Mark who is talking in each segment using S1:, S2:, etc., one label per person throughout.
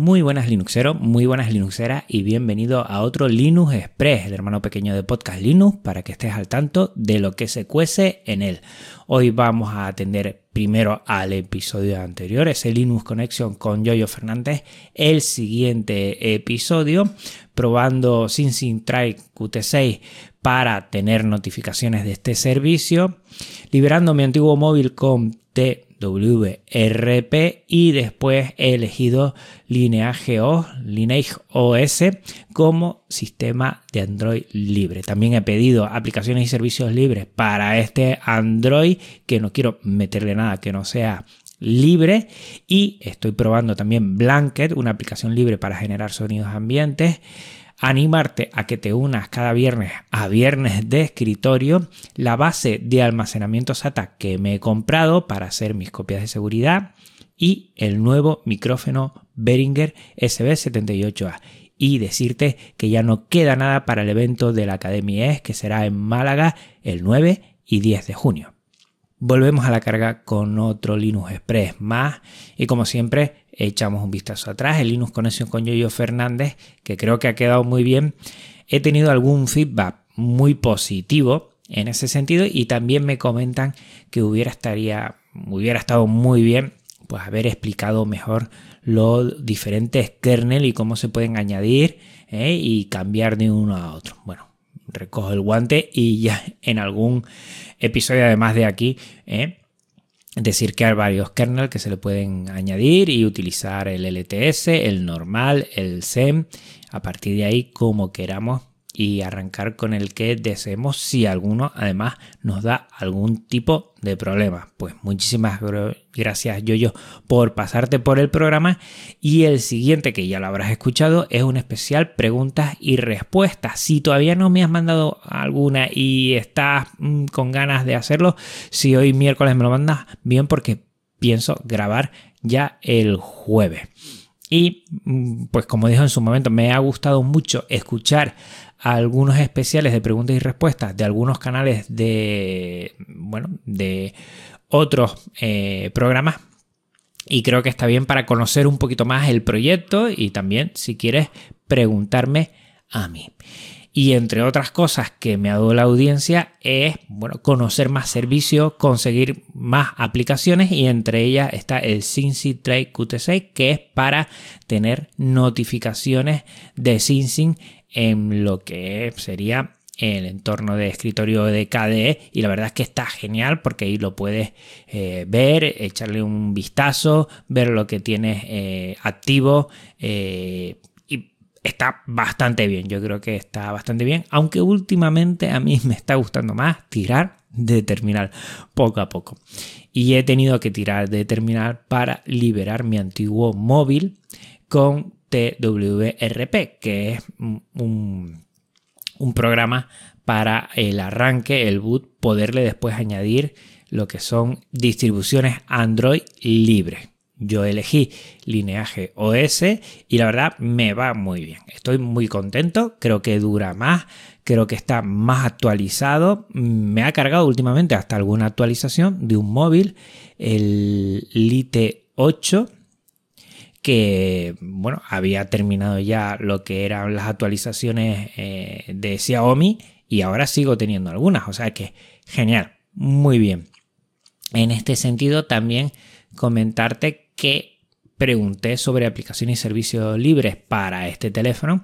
S1: Muy buenas Linuxeros, muy buenas Linuxeras y bienvenido a otro Linux Express, el hermano pequeño de Podcast Linux, para que estés al tanto de lo que se cuece en él. Hoy vamos a atender primero al episodio anterior, ese Linux Connection con Yoyo Fernández, el siguiente episodio, probando SynSynTry Qt6 para tener notificaciones de este servicio, liberando mi antiguo móvil con T WRP y después he elegido Lineage OS, Lineage OS como sistema de Android libre. También he pedido aplicaciones y servicios libres para este Android que no quiero meterle nada que no sea libre y estoy probando también Blanket, una aplicación libre para generar sonidos ambientes animarte a que te unas cada viernes a viernes de escritorio, la base de almacenamiento SATA que me he comprado para hacer mis copias de seguridad y el nuevo micrófono Behringer SB78A. Y decirte que ya no queda nada para el evento de la Academia ES que será en Málaga el 9 y 10 de junio. Volvemos a la carga con otro Linux Express más y como siempre echamos un vistazo atrás. El Linux Conexión con Yoyo Fernández, que creo que ha quedado muy bien. He tenido algún feedback muy positivo en ese sentido y también me comentan que hubiera, estaría, hubiera estado muy bien pues haber explicado mejor los diferentes kernel y cómo se pueden añadir ¿eh? y cambiar de uno a otro. Bueno, recojo el guante y ya en algún episodio además de aquí, ¿eh? Decir que hay varios kernels que se le pueden añadir y utilizar el LTS, el normal, el SEM, a partir de ahí como queramos y arrancar con el que deseemos si alguno además nos da algún tipo de problema. Pues muchísimas gracias Yoyo por pasarte por el programa y el siguiente que ya lo habrás escuchado es un especial preguntas y respuestas. Si todavía no me has mandado alguna y estás mm, con ganas de hacerlo, si hoy miércoles me lo mandas, bien porque pienso grabar ya el jueves. Y mm, pues como dijo en su momento, me ha gustado mucho escuchar algunos especiales de preguntas y respuestas de algunos canales de, bueno, de otros eh, programas. Y creo que está bien para conocer un poquito más el proyecto y también si quieres preguntarme a mí. Y entre otras cosas que me ha dado la audiencia es bueno, conocer más servicios, conseguir más aplicaciones y entre ellas está el Cincy Trade Qt6 que es para tener notificaciones de Cincy en lo que sería el entorno de escritorio de KDE y la verdad es que está genial porque ahí lo puedes eh, ver, echarle un vistazo, ver lo que tienes eh, activo eh, está bastante bien, yo creo que está bastante bien, aunque últimamente a mí me está gustando más tirar de terminal poco a poco y he tenido que tirar de terminal para liberar mi antiguo móvil con TWRP, que es un, programa para el arranque, el boot, poderle después añadir lo que son distribuciones Android libres. Yo elegí Lineage OS y la verdad me va muy bien. Estoy muy contento, creo que dura más, creo que está más actualizado. Me ha cargado últimamente hasta alguna actualización de un móvil, el Lite 8 que bueno, había terminado ya lo que eran las actualizaciones eh, de Xiaomi y ahora sigo teniendo algunas, o sea que genial, muy bien. En este sentido también comentarte que pregunté sobre aplicaciones y servicios libres para este teléfono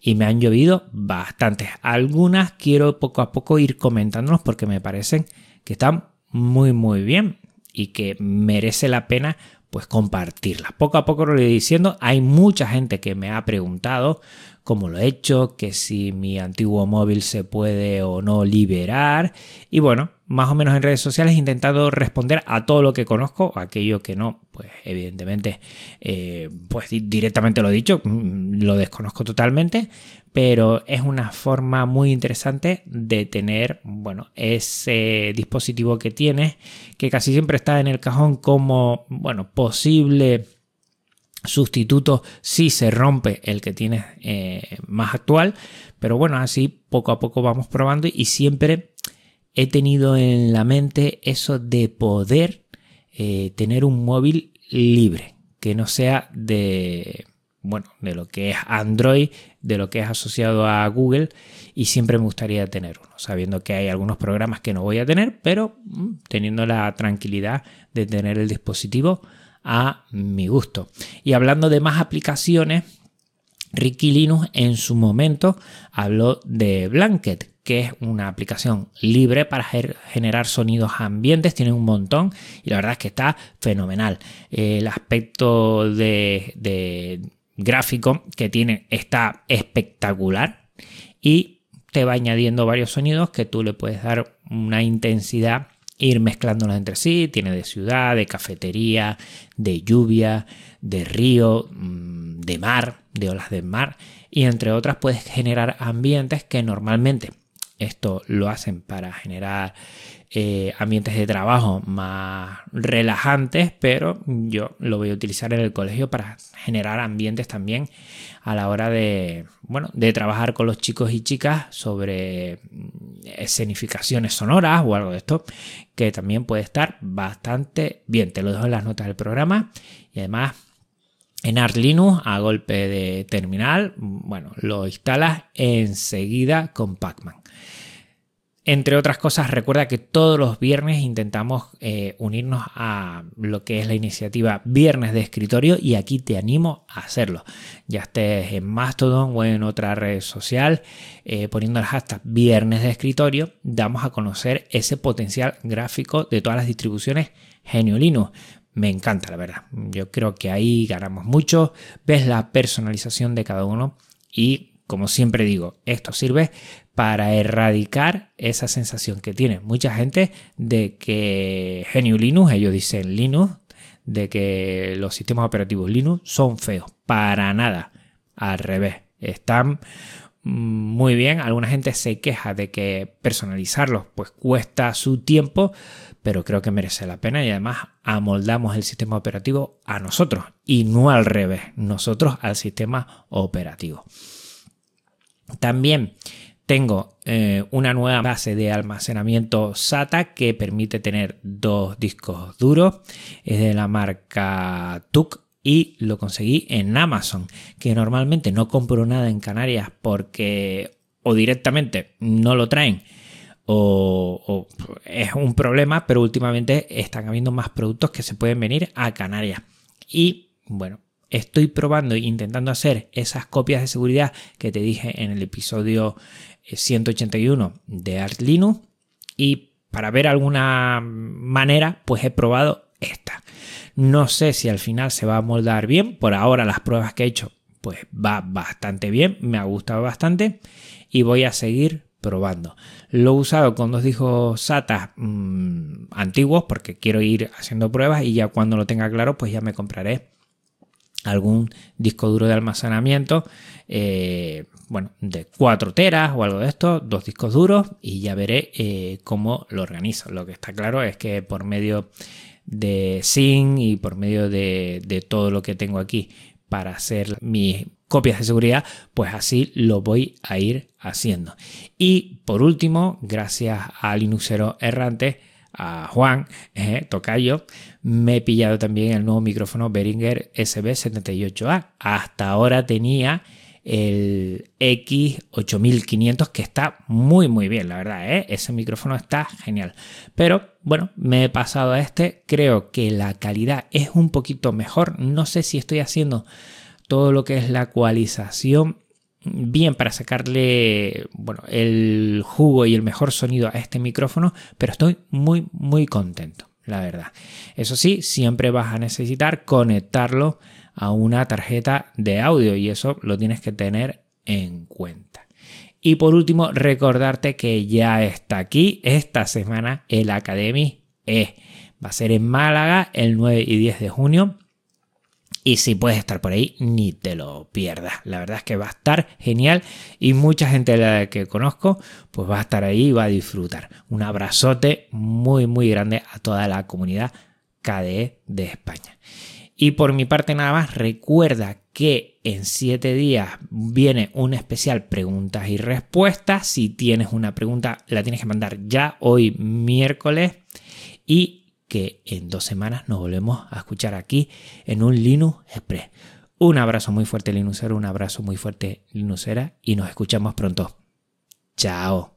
S1: y me han llovido bastantes. Algunas quiero poco a poco ir comentándolos porque me parecen que están muy muy bien y que merece la pena pues compartirla. Poco a poco lo voy diciendo, hay mucha gente que me ha preguntado cómo lo he hecho, que si mi antiguo móvil se puede o no liberar. Y bueno, más o menos en redes sociales he intentado responder a todo lo que conozco, aquello que no, pues evidentemente, eh, pues directamente lo he dicho, mm, lo desconozco totalmente, pero es una forma muy interesante de tener, bueno, ese dispositivo que tienes, que casi siempre está en el cajón como, bueno, posible sustituto si se rompe el que tienes eh, más actual, pero bueno, así poco a poco vamos probando y siempre he tenido en la mente eso de poder eh, tener un móvil libre, que no sea de bueno, de lo que es Android, de lo que es asociado a Google y siempre me gustaría tener uno, sabiendo que hay algunos programas que no voy a tener, pero mm, teniendo la tranquilidad de tener el dispositivo a mi gusto. Y hablando de más aplicaciones, Ricky Linux en su momento habló de Blanket, que es una aplicación libre para generar sonidos ambientes, tiene un montón y la verdad es que está fenomenal. El aspecto de, gráfico que tiene está espectacular y te va añadiendo varios sonidos que tú le puedes dar una intensidad ir mezclándolos entre sí. Tiene de ciudad, de cafetería, de lluvia, de río, mm, de mar, de olas del mar. Y entre otras puedes generar ambientes que normalmente esto lo hacen para generar eh, ambientes de trabajo más relajantes, pero yo lo voy a utilizar en el colegio para generar ambientes también a la hora de, bueno, de trabajar con los chicos y chicas sobre mm, escenificaciones sonoras o algo de esto, que también puede estar bastante bien. Te lo dejo en las notas del programa y además en Arch Linux a golpe de terminal, bueno, lo instalas enseguida con Pacman. Entre otras cosas, recuerda que todos los viernes intentamos eh, unirnos a lo que es la iniciativa Viernes de Escritorio y aquí te animo a hacerlo. Ya estés en Mastodon o en otra red social, eh, poniendo el hashtag Viernes de Escritorio, damos a conocer ese potencial gráfico de todas las distribuciones Genio Linux me encanta, la verdad. Yo creo que ahí ganamos mucho, ves la personalización de cada uno y, como siempre digo, esto sirve para erradicar esa sensación que tiene mucha gente de que Genio Linux, ellos dicen Linux, de que los sistemas operativos Linux son feos. Para nada. Al revés. Están muy bien. Alguna gente se queja de que personalizarlos pues cuesta su tiempo, pero creo que merece la pena y además amoldamos el sistema operativo a nosotros y no al revés, nosotros al sistema operativo. También tengo eh, una nueva base de almacenamiento SATA que permite tener dos discos duros. Es de la marca TUC y lo conseguí en Amazon, que normalmente no compro nada en Canarias porque o directamente no lo traen o, es un problema, pero últimamente están habiendo más productos que se pueden venir a Canarias. Y bueno, estoy probando e intentando hacer esas copias de seguridad que te dije en el episodio 181 eh, de Arch Linux y para ver alguna manera pues he probado esta. No sé si al final se va a moldar bien, por ahora las pruebas que he hecho pues va bastante bien, me ha gustado bastante y voy a seguir probando. Lo he usado con dos discos SATA mm, antiguos porque quiero ir haciendo pruebas y ya cuando lo tenga claro pues ya me compraré algún disco duro de almacenamiento, eh, bueno, de 4 teras o algo de esto, dos discos duros y ya veré eh, cómo lo organizo. Lo que está claro es que por medio de SYNC y por medio de, de todo lo que tengo aquí para hacer mis copias de seguridad, pues así lo voy a ir haciendo. Y por último, gracias a Linuxero errante, a Juan eh, Tocayo, me he pillado también el nuevo micrófono Behringer SB78A. Hasta ahora tenía el X8500 que está muy muy bien, la verdad, ¿eh? ese micrófono está genial. Pero bueno, me he pasado a este, creo que la calidad es un poquito mejor, no sé si estoy haciendo todo lo que es la ecualización bien para sacarle bueno, el jugo y el mejor sonido a este micrófono, pero estoy muy muy contento, la verdad. Eso sí, siempre vas a necesitar conectarlo a una tarjeta de audio y eso lo tienes que tener en cuenta. Y por último, recordarte que ya está aquí esta semana el Academy E. Va a ser en Málaga el 9 y 10 de junio y si puedes estar por ahí, ni te lo pierdas. La verdad es que va a estar genial y mucha gente de la que conozco, pues va a estar ahí y va a disfrutar. Un abrazote muy, muy grande a toda la comunidad KDE de España. Y por mi parte nada más, recuerda que en 7 días viene un especial preguntas y respuestas. Si tienes una pregunta, la tienes que mandar ya hoy miércoles. Y que en dos semanas nos volvemos a escuchar aquí en un Linux Express. Un abrazo muy fuerte Linuxero, un abrazo muy fuerte Linuxera y nos escuchamos pronto. Chao.